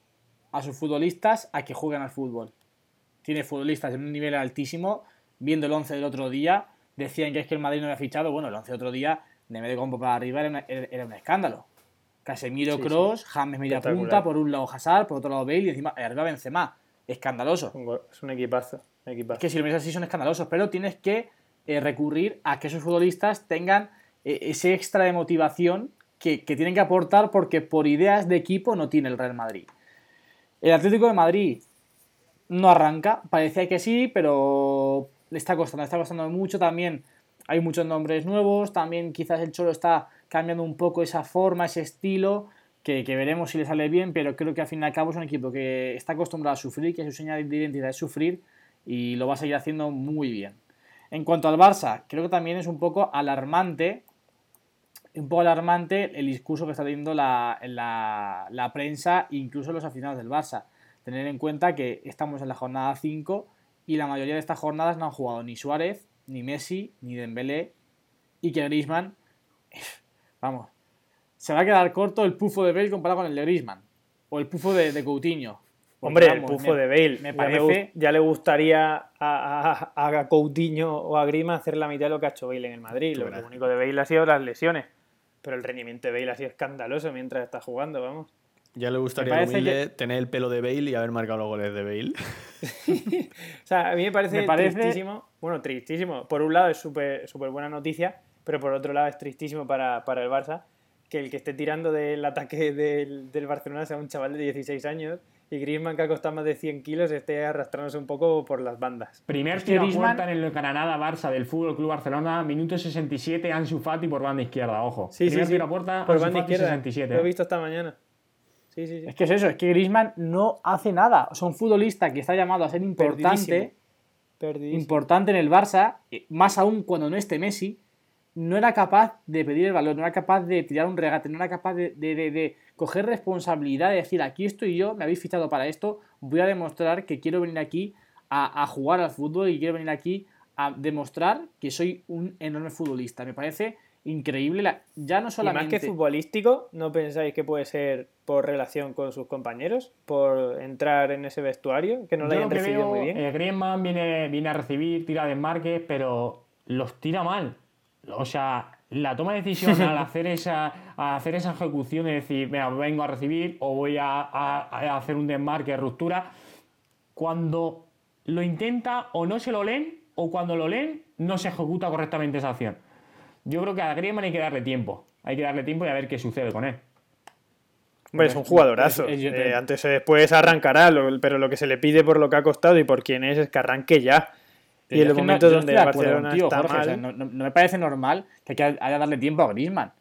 a sus futbolistas a que jueguen al fútbol. Tiene futbolistas en un nivel altísimo. Viendo el 11 del otro día, decían que es que el Madrid no había fichado. Bueno, el 11 del otro día, de medio campo para arriba, era, un escándalo. Casemiro Cross, James media punta, por un lado Hazard, por otro lado Bale y encima arriba Benzema. Escandaloso. Es un equipazo. equipazo. Es que si lo ves así son escandalosos, pero tienes que eh, recurrir a que esos futbolistas tengan eh, ese extra de motivación que, que tienen que aportar porque por ideas de equipo no tiene el Real Madrid. El Atlético de Madrid no arranca, parecía que sí, pero le está costando, le está costando mucho también. Hay muchos nombres nuevos, también quizás el Cholo está cambiando un poco esa forma, ese estilo, que, veremos si le sale bien, pero creo que al fin y al cabo es un equipo que está acostumbrado a sufrir, que su señal de identidad es sufrir y lo va a seguir haciendo muy bien. En cuanto al Barça, creo que también es un poco alarmante un poco alarmante el discurso que está teniendo la, prensa incluso los aficionados del Barça. Tener en cuenta que estamos en la jornada 5 y la mayoría de estas jornadas no han jugado ni Suárez, ni Messi, ni Dembélé y que Griezmann, vamos, se va a quedar corto el pufo de Bale comparado con el de Griezmann o el pufo de, de Coutinho. Hombre, el pufo de Bale. Me parece... Ya, le gustaría a, a, Coutinho o a Griezmann hacer la mitad de lo que ha hecho Bale en el Madrid. Lo único de Bale ha sido las lesiones. Pero el rendimiento de Bale ha sido escandaloso mientras está jugando, vamos. Ya le gustaría tener el pelo de Bale y haber marcado los goles de Bale. o sea, a mí me parece, tristísimo. Bueno, tristísimo. Por un lado es súper super buena noticia, pero por otro lado es tristísimo para, para el Barça que el que esté tirando del ataque del, del Barcelona sea un chaval de 16 años y Griezmann, que ha costado más de 100 kilos, esté arrastrándose un poco por las bandas. Primer tiro a puerta en el Granada-Barça del Fútbol Club Barcelona, minuto 67, Ansu Fati por banda izquierda, ojo. Sí, Primer sí, tiro a puerta, por banda izquierda. 67. Lo he visto esta mañana. Sí, sí, sí. Es que es eso, es que Griezmann no hace nada. O sea, un futbolista que está llamado a ser importante, importante en el Barça, más aún cuando no esté Messi, no era capaz de pedir el valor, no era capaz de tirar un regate, no era capaz de, coger responsabilidad, de decir, aquí estoy yo, me habéis fichado para esto, voy a demostrar que quiero venir aquí a, jugar al fútbol y quiero venir aquí a demostrar que soy un enorme futbolista. Me parece increíble, ya no solamente... más que futbolístico, ¿no pensáis que puede ser por relación con sus compañeros? ¿Por entrar en ese vestuario? Que no lo hayan recibido muy bien. Eh, Griezmann viene, viene a recibir, tira de marques, pero los tira mal. O sea, la toma de decisión al hacer esa, hacer esa ejecución de decir, mira, vengo a recibir o voy a, hacer un desmarque, ruptura, cuando lo intenta o no se lo leen o cuando lo leen no se ejecuta correctamente esa acción. Yo creo que a Griezmann hay que darle tiempo. Hay que darle tiempo y a ver qué sucede con él. Hombre, es un jugadorazo. Eh, antes o después arrancará, pero lo que se le pide por lo que ha costado y por quién es es que arranque ya. Y en los momentos donde Barcelona está mal... no, me parece normal que haya que darle tiempo a Griezmann.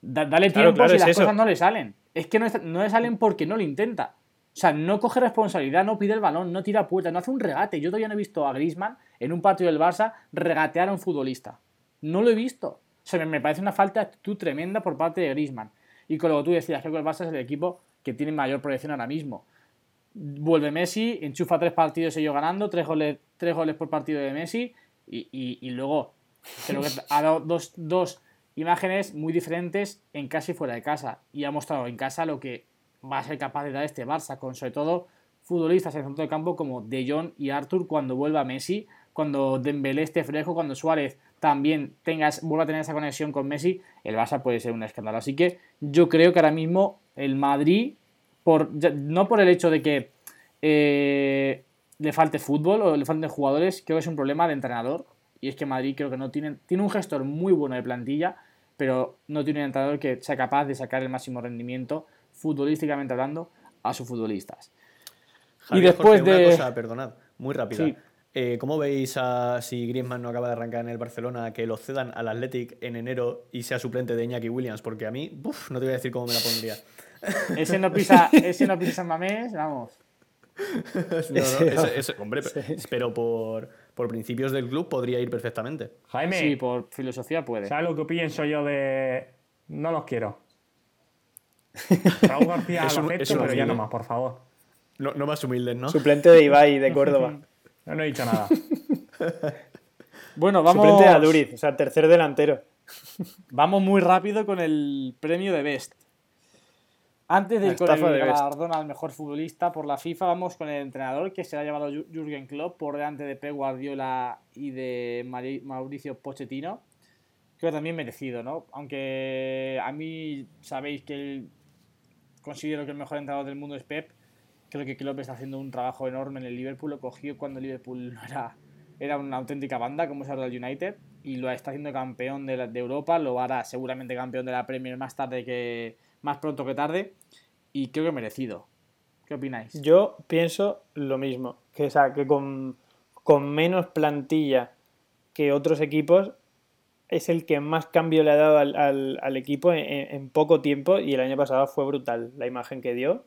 dale tiempo si las cosas no le salen. Es que no, le salen porque no lo intenta. O sea, no coge responsabilidad, no pide el balón, no tira puerta, no hace un regate. Yo todavía no he visto a Griezmann en un partido del Barça regatear a un futbolista. No lo he visto. O sea, me parece una falta de actitud tremenda por parte de Griezmann. Y con lo que tú decías, creo que el Barça es el equipo que tiene mayor proyección ahora mismo vuelve Messi, enchufa tres partidos ellos ganando, tres goles, tres goles por partido de Messi y, luego creo que ha dado dos, imágenes muy diferentes en casa y fuera de casa y ha mostrado en casa lo que va a ser capaz de dar este Barça, con sobre todo futbolistas en el centro de campo como De Jong y Arthur cuando vuelva Messi, cuando Dembélé esté fresco, cuando Suárez también tengas, vuelva a tener esa conexión con Messi, el Barça puede ser un escándalo. Así que yo creo que ahora mismo el Madrid, por, no por el hecho de que eh, le falte fútbol o le falten jugadores, creo que es un problema de entrenador. Y es que Madrid creo que no tiene, tiene un gestor muy bueno de plantilla, pero no tiene un entrenador que sea capaz de sacar el máximo rendimiento, futbolísticamente hablando, a sus futbolistas. y después de. Una cosa, perdonad, muy rápida. Eh, ¿Cómo veis a, si Griezmann no acaba de arrancar en el Barcelona, que lo cedan al Athletic en enero y sea suplente de Iñaki Williams? Porque a mí, no te voy a decir cómo me la pondría. Ese no pisa, ese no pisa San Mamés, vamos. no, no, hombre, pero por, por, principios del club podría ir perfectamente. Jaime. Sí, por filosofía puede. ¿Sabes lo que pienso yo de.? No los quiero. Raúl García lo acepto, pero ya no más, por favor. No, no más humildes, ¿no? Suplente de Ibai de Córdoba. No, no he dicho nada. bueno, vamos. Suplente de Aduriz, o sea, tercer delantero. Vamos muy rápido con el premio de Best. Antes de ir con el galardón al mejor futbolista por la FIFA, vamos con el entrenador que se ha llevado Jürgen Klopp por delante de Pep Guardiola y de Mauricio Pochettino. Creo que también merecido, ¿no? Aunque a mí sabéis que considero que el mejor entrenador del mundo es Pep, Creo que Klopp está haciendo un trabajo enorme en el Liverpool. Lo cogió cuando Liverpool no era, era una auténtica banda, como es ahora el United. Y lo está haciendo campeón de, de Europa. Lo hará seguramente campeón de la Premier más tarde que. más pronto que tarde. Y creo que merecido. ¿Qué opináis? Yo pienso lo mismo. Que, o sea, que con, con menos plantilla que otros equipos, es el que más cambio le ha dado al, al, al equipo en, en, poco tiempo y el año pasado fue brutal la imagen que dio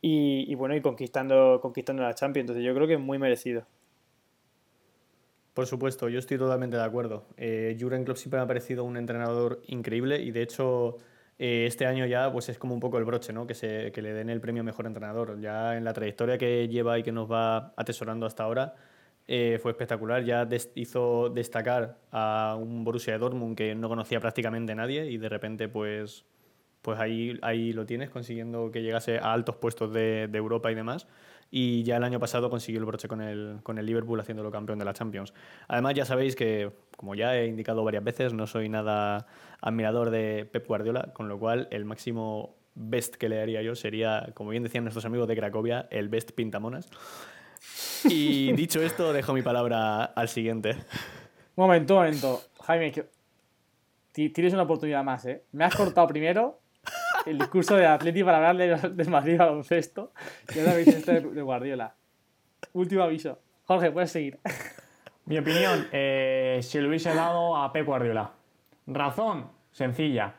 y, bueno, y conquistando, conquistando la Champions. Entonces yo creo que es muy merecido. Por supuesto, yo estoy totalmente de acuerdo. Eh, Jurgen Klopp siempre me ha parecido un entrenador increíble y de hecho eh, este año ya pues es como un poco el broche, ¿no? Que, se, que le den el premio mejor entrenador. Ya en la trayectoria que lleva y que nos va atesorando hasta ahora eh, fue espectacular. Ya hizo destacar a un Borussia Dortmund que no conocía prácticamente nadie y de repente pues pues ahí, ahí lo tienes, consiguiendo que llegase a altos puestos de, Europa y demás. Y ya el año pasado consiguió el broche con el, con el Liverpool haciéndolo campeón de la Champions. Además, ya sabéis que, como ya he indicado varias veces, no soy nada admirador de Pep Guardiola, con lo cual el máximo best que le haría yo sería, como bien decían nuestros amigos de Cracovia, el best pintamonas. Y dicho esto, dejo mi palabra al siguiente. Momento, momento. Jaime, tienes una oportunidad más, ¿eh? Me has cortado primero el discurso de Atleti para hablarle del Madrid baloncesto y ahora veis este de Guardiola. Último aviso. Jorge, puedes seguir. Mi opinión, eh, si lo hubiese dado a Pep Guardiola. Razón, sencilla.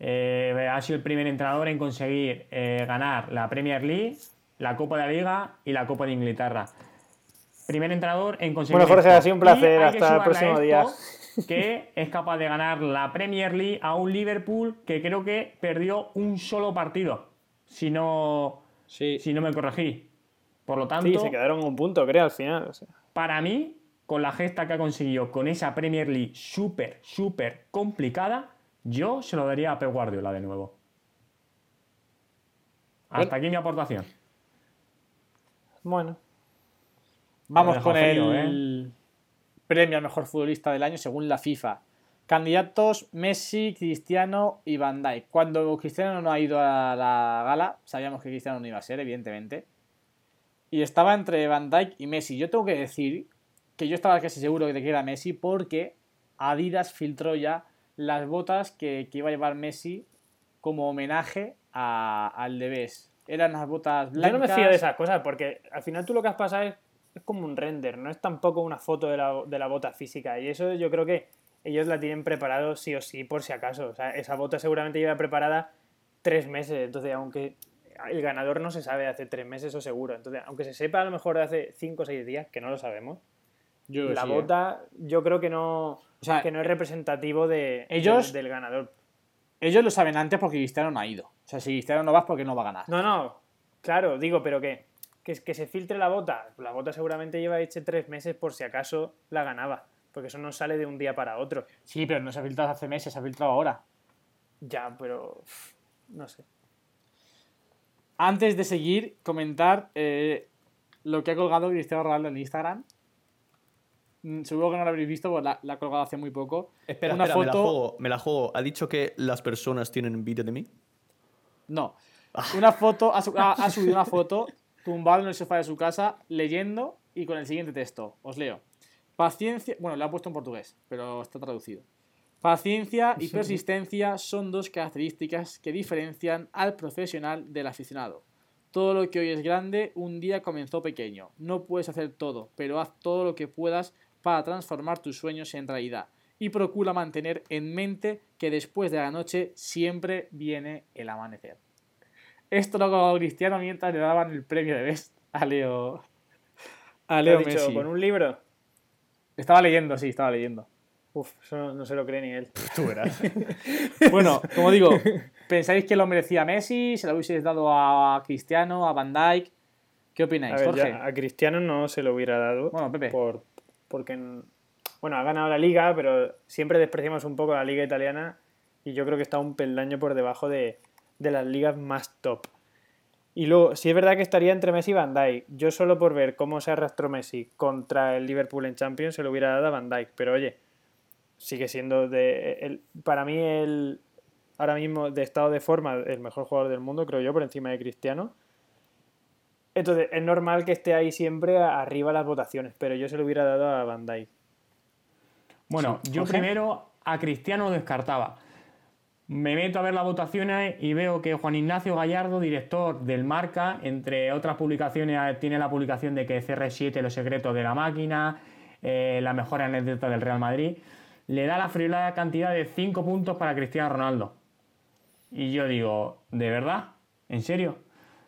Eh, ha sido el primer entrenador en conseguir eh, ganar la Premier League, la Copa de la Liga y la Copa de Inglaterra. Primer entrenador en conseguir. Bueno, Jorge, ha sido un placer. Hasta el próximo día que es capaz de ganar la Premier League a un Liverpool que creo que perdió un solo partido, si no, si no me corregí. Por lo tanto. Sí, se quedaron un punto, creo, al final. Para mí, con la gesta que ha conseguido con esa Premier League súper, súper complicada, yo se lo daría a Pep Guardiola de nuevo. Hasta aquí mi aportación. Bueno. Vamos con el. ¿eh? Premio al mejor futbolista del año según la FIFA. Candidatos Messi, Cristiano y Van Dijk. Cuando Cristiano no ha ido a la gala, sabíamos que Cristiano no iba a ser, evidentemente. Y estaba entre Van Dijk y Messi. Yo tengo que decir que yo estaba casi seguro de que era Messi porque Adidas filtró ya las botas que, iba a llevar Messi como homenaje al de Eran las botas blancas. Yo no me fío de esas cosas porque al final tú lo que has pasado es es como un render, no es tampoco una foto de la, de la bota física. Y eso yo creo que ellos la tienen preparado sí o sí, por si acaso. O sea, esa bota seguramente lleva preparada tres meses. Entonces, aunque el ganador no se sabe de hace tres meses, o seguro. Entonces, aunque se sepa a lo mejor de hace cinco o seis días, que no lo sabemos, la ¿eh? bota yo creo que no, que no es representativo de, ellos, del ganador. Ellos lo saben antes porque Cristiano no ha ido. O sea, si Cristiano no va es porque no va a ganar. No, no, claro, digo, pero que que, que se filtre la bota. La bota seguramente lleva hecho tres meses por si acaso la ganaba. Porque eso no sale de un día para otro. Sí, pero no se ha filtrado hace meses, se ha filtrado ahora. Ya, pero. No sé. Antes de seguir, comentar eh, lo que ha colgado Cristiano Ronaldo en Instagram. mm, seguro que no la habréis visto, porque la, la ha colgado hace muy poco. Espera, una espera, me la foto. juego, me la juego. ¿Ha dicho que las personas tienen envidia de mí? No. Ah. Una foto, ha subido una foto tumbado en el sofá de su casa, leyendo y con el siguiente texto. Os leo. Paciencia. Bueno, lo ha puesto en portugués, pero está traducido. Paciencia y persistencia son dos características que diferencian al profesional del aficionado. Todo lo que hoy es grande, un día comenzó pequeño. No puedes hacer todo, pero haz todo lo que puedas para transformar tus sueños en realidad. Y procura mantener en mente que después de la noche siempre viene el amanecer. Esto lo colgó Cristiano mientras le daban el premio de Best a Leo. A ¿Te Leo dicho Messi. con un libro? Estaba leyendo, sí, estaba leyendo. Uf, eso no, no se lo cree ni él. Tú verás. Bueno, como digo, ¿pensáis que lo merecía Messi? ¿Se lo hubieseis dado a Cristiano, a Van Dijk? ¿Qué A opináis, ver, Jorge? ya a Cristiano no se lo hubiera dado. Bueno, Pepe. Por, porque, en- bueno, ha ganado la liga, pero siempre despreciamos un poco la liga italiana y yo creo que está un peldaño por debajo de, de las ligas más top. Y luego, sí es verdad que estaría entre Messi y Van Dijk. Yo solo por ver cómo se arrastró Messi contra el Liverpool en Champions se lo hubiera dado a Van Dijk. Pero oye, sigue siendo de el, para mí el ahora mismo de estado de forma el mejor jugador del mundo, creo yo, por encima de Cristiano. Entonces, es normal que esté ahí siempre arriba las votaciones, pero yo se lo hubiera dado a Van Dijk. Bueno, yo Jorge. primero a Cristiano lo descartaba. Me meto a ver las votaciones y veo que Juan Ignacio Gallardo, director del Marca, entre otras publicaciones, tiene la publicación de que CR7, Los secretos de la máquina, eh, la mejor anécdota del Real Madrid, le da la friolada cantidad de 5 puntos para Cristiano Ronaldo. Y yo digo, ¿de verdad? ¿En serio?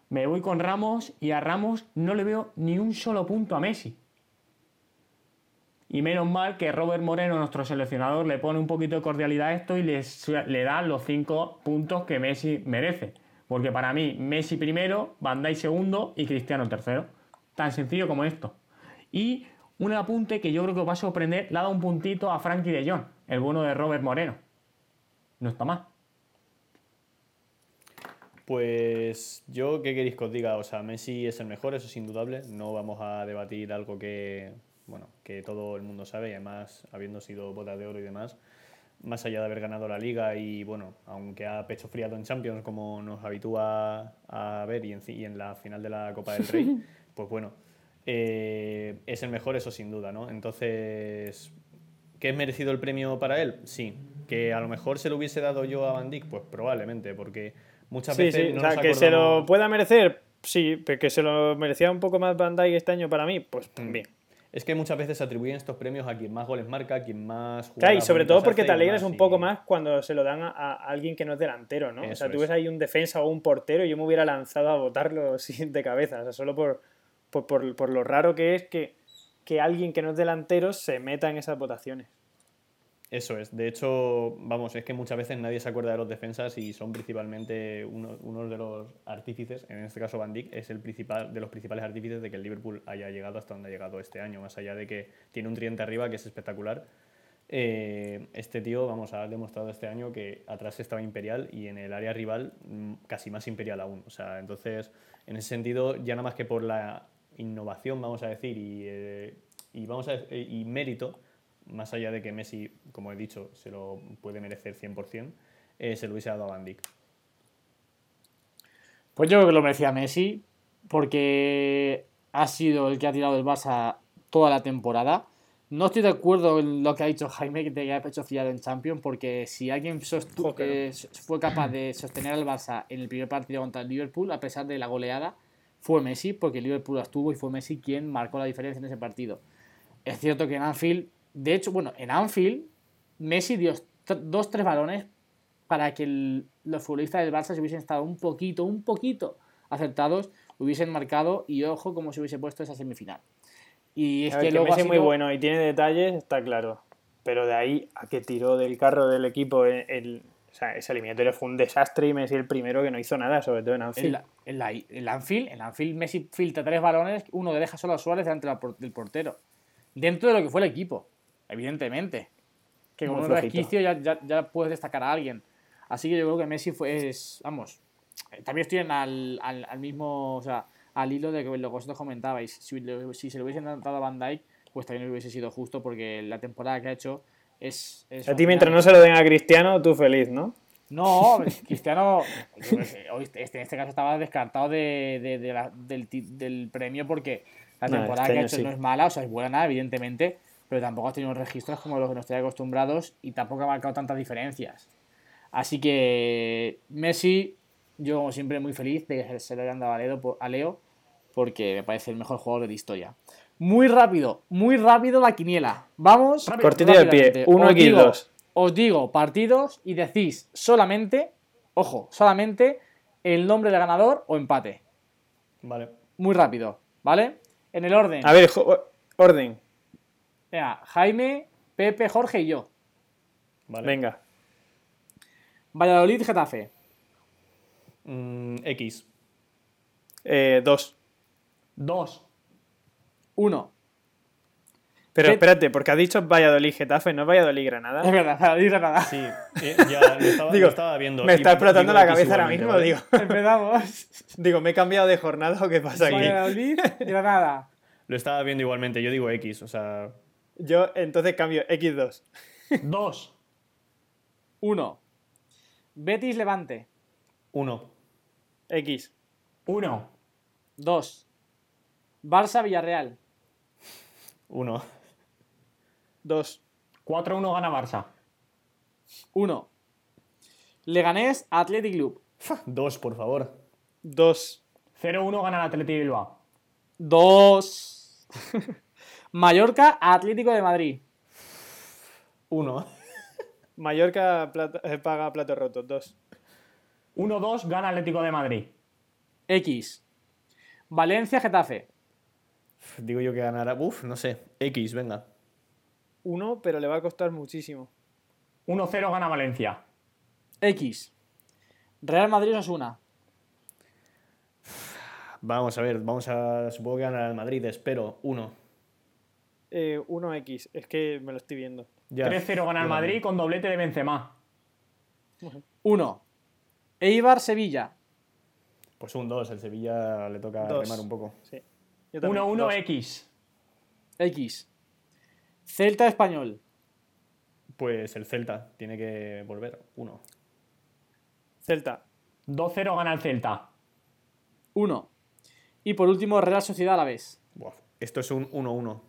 Me voy con Ramos y a Ramos no le veo ni un solo punto a Messi. Y menos mal que Robert Moreno, nuestro seleccionador, le pone un poquito de cordialidad a esto y le, da los cinco puntos que Messi merece. Porque para mí, Messi primero, Van Dijk segundo y Cristiano tercero. Tan sencillo como esto. Y un apunte que yo creo que os va a sorprender, le ha dado un puntito a Frankie de Jong, el bueno de Robert Moreno. No está mal. Pues yo, ¿qué queréis que os diga? O sea, Messi es el mejor, eso es indudable. No vamos a debatir algo que, bueno, que todo el mundo sabe y además, habiendo sido bota de oro y demás, más allá de haber ganado la liga y, bueno, aunque ha pecho friado en Champions como nos habitúa a ver y en, y en la final de la Copa del Rey, pues bueno, eh, es el mejor, eso sin duda, ¿no? Entonces, ¿Que es merecido el premio para él? Sí. ¿Que a lo mejor se lo hubiese dado yo a Van Dijk? Pues probablemente, porque muchas Sí, veces sí, no o sea, nos que se lo pueda merecer, sí, pero que se lo merecía un poco más Van Dijk este año para mí, pues Mm. Es que muchas veces se atribuyen estos premios a quien más goles marca, a quien más Claro, y sobre todo porque te y alegras un y- poco más cuando se lo dan a, a alguien que no es delantero, ¿no? o sea, tú es. ves ahí un defensa o un portero y yo me hubiera lanzado a votarlo sin de cabeza, o sea, solo por, por, por- por lo raro que es que, que alguien que no es delantero se meta en esas votaciones. Eso es. De hecho, vamos, es que muchas veces nadie se acuerda de los defensas y son principalmente uno, uno de los artífices, en este caso Van Dijk, es el principal de los principales artífices de que el Liverpool haya llegado hasta donde ha llegado este año, más allá de que tiene un tridente arriba que es espectacular. Eh, este tío, vamos, ha demostrado este año que atrás estaba imperial y en el área rival mm, casi más imperial aún. O sea, entonces, en ese sentido, ya nada más que por la innovación, vamos a decir, y, eh, y vamos a, eh, y mérito, más allá de que Messi, como he dicho, se lo puede merecer 100%, eh, se lo hubiese dado a Van Dijk. Pues yo creo que lo merecía Messi, porque ha sido el que ha tirado el Barça toda la temporada. No estoy de acuerdo en lo que ha dicho Jaime de que ha pecho fiado en Champions, porque si alguien eh, fue capaz de sostener al Barça en el primer partido contra el Liverpool, a pesar de la goleada, fue Messi, porque el Liverpool estuvo y fue Messi quien marcó la diferencia en ese partido. Es cierto que en Anfield, de hecho, bueno, en Anfield, Messi dio dos, tres balones para que el- los futbolistas del Barça se hubiesen estado un poquito, un poquito acertados, hubiesen marcado y ojo cómo se hubiese puesto esa semifinal. Y es A ver, que Messi ha muy bueno y tiene detalles, está claro. Pero de ahí a que tiró del carro del equipo, el, el- o sea, ese eliminatorio fue un desastre y Messi el primero que no hizo nada, sobre todo en En, Anfield. la- en la- en Anfield, en Anfield Messi filtra tres balones, uno le deja solo a Suárez delante del portero. Dentro de lo que fue el equipo, evidentemente. Que con Muy un flojito. resquicio ya, ya, ya puedes destacar a alguien. Así que yo creo que Messi fue, es, vamos, eh, también estoy en al, al, al mismo, o sea, al hilo de que lo que vosotros comentabais. Si, si se lo hubiesen dado a Van Dijk, pues también hubiese sido justo porque la temporada que ha hecho es... es A ti mientras no se lo den a Cristiano, tú feliz, ¿no? No, Cristiano hoy este, en este caso estaba descartado de, de- de la- del, del premio porque la No, temporada este que ha hecho sí. no es mala, o sea, es buena, evidentemente, pero tampoco ha tenido registros como los que nos estoy acostumbrados y tampoco ha marcado tantas diferencias. Así que Messi, yo como siempre muy feliz de que se lo hayan dado a Leo, por- a Leo porque me parece el mejor jugador de la historia. Muy rápido, muy rápido la quiniela. Vamos. Cortito al pie, rápidamente. 1 Os digo- x 2. os digo partidos y decís solamente, ojo, solamente el nombre del ganador o empate. Vale. Muy rápido, ¿vale? En el orden. A ver, orden. Venga, Jaime, Pepe, Jorge y yo. Vale. Venga. Valladolid, Getafe. Mm, X. Eh, dos. Dos. 1. Pero espérate, porque ha dicho Valladolid Getafe, no Valladolid Granada. Es verdad, Valladolid, Granada. Sí, eh, ya lo estaba, Digo, lo estaba viendo. Me está explotando la cabeza ahora mismo, ¿vale? digo. Empezamos. Digo, me he cambiado de jornada o qué pasa aquí. Valladolid, Granada. Lo estaba viendo igualmente. Yo digo X, o sea. Yo entonces cambio X2. Dos. 1. Betis, Levante. Uno. X. Uno. 2. Barça, Villarreal. Uno. 2. 4-1 gana Barça. 1. Leganés, Athletic Club. Dos, por favor. 2. 0-1 gana el Atleti Bilbao. 2. Mallorca, Atlético de Madrid. Uno. Mallorca plata- eh, paga platos rotos. 2. 1-2 gana Atlético de Madrid. X. Valencia, Getafe. Digo yo que ganará. Uf, no sé. X, venga. 1, pero le va a costar muchísimo. 1-0 gana Valencia. X. Real Madrid, Osuna. Vamos a ver, vamos a. Supongo que ganará el Madrid, espero. Uno. Eh, 1X. Es que me lo estoy viendo. Ya. 3-0 gana el Madrid con doblete de Benzema. 1. Eibar, Sevilla. Pues un 2, el Sevilla le toca Dos. remar un poco. Sí. Yo también. 1-1 Dos. X. X. Celta, Español. Pues el Celta tiene que volver. Uno. Celta. 2-0 gana el Celta. 1. Y por último, Real Sociedad a la vez. Buah, Esto es un 1-1.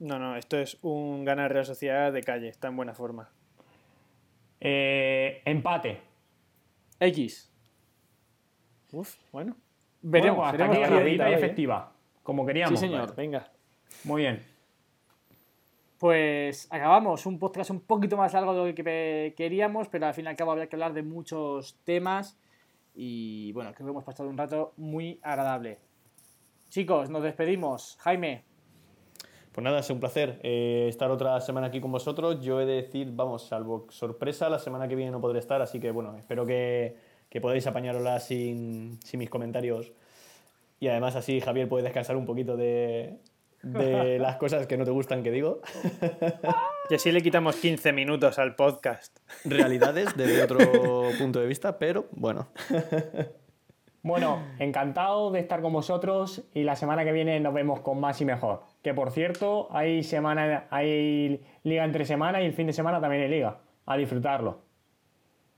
No, no, esto es un ganar Real Sociedad de calle. Está en buena forma. Eh, empate. X. Uf, bueno. Veremos. Bueno, pues hasta veremos aquí rapidita y efectiva. Como queríamos. Sí, señor. Venga. Muy bien. Pues acabamos un podcast un poquito más largo de lo que queríamos, pero al fin y al cabo había que hablar de muchos temas y bueno, creo que hemos pasado un rato muy agradable. Chicos, nos despedimos. Jaime, Pues nada, es un placer eh, estar otra semana aquí con vosotros. Yo he de decir, vamos, salvo sorpresa, la semana que viene no podré estar, así que bueno, espero que, que podáis apañarosla sin, sin mis comentarios. Y además así Javier puede descansar un poquito de, de las cosas que no te gustan que digo. Y así le quitamos 15 minutos al podcast. Realidades desde otro punto de vista, pero bueno. Bueno, encantado de estar con vosotros y la semana que viene nos vemos con más y mejor. Que por cierto, hay semana, hay liga entre semana y el fin de semana también hay liga. A disfrutarlo.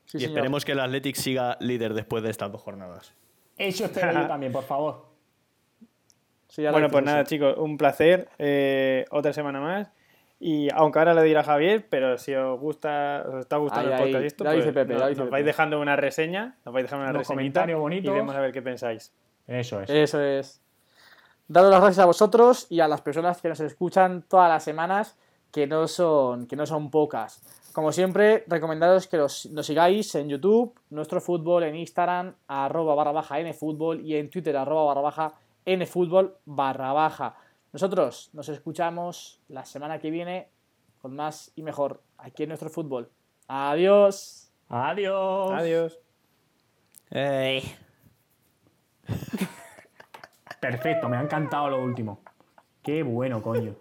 Sí, y señor. esperemos que el Athletic siga líder después de estas dos jornadas. Eso espero yo también, por favor. Sí, Bueno, pues nada, chicos, un placer. eh, otra semana más. Y aunque ahora le dirá Javier, pero si os gusta, os está gustando Ahí, el podcast ahí, esto, pues dice Pepe, nos, vais dejando una reseña, nos vais dejando una Unos reseñita comentarios bonitos. y vemos a ver qué pensáis. Eso es. Eso es. Daros las gracias a vosotros y a las personas que nos escuchan todas las semanas, que no son, que no son pocas. Como siempre, recomendaros que los- nos sigáis en YouTube, nuestro fútbol, en Instagram, arroba barra baja nfútbol y en Twitter, arroba barra baja nfútbol barra baja. Nosotros nos escuchamos la semana que viene con más y mejor aquí en nuestro fútbol. Adiós. Adiós. Adiós. Perfecto, me ha encantado lo último. Qué bueno, coño.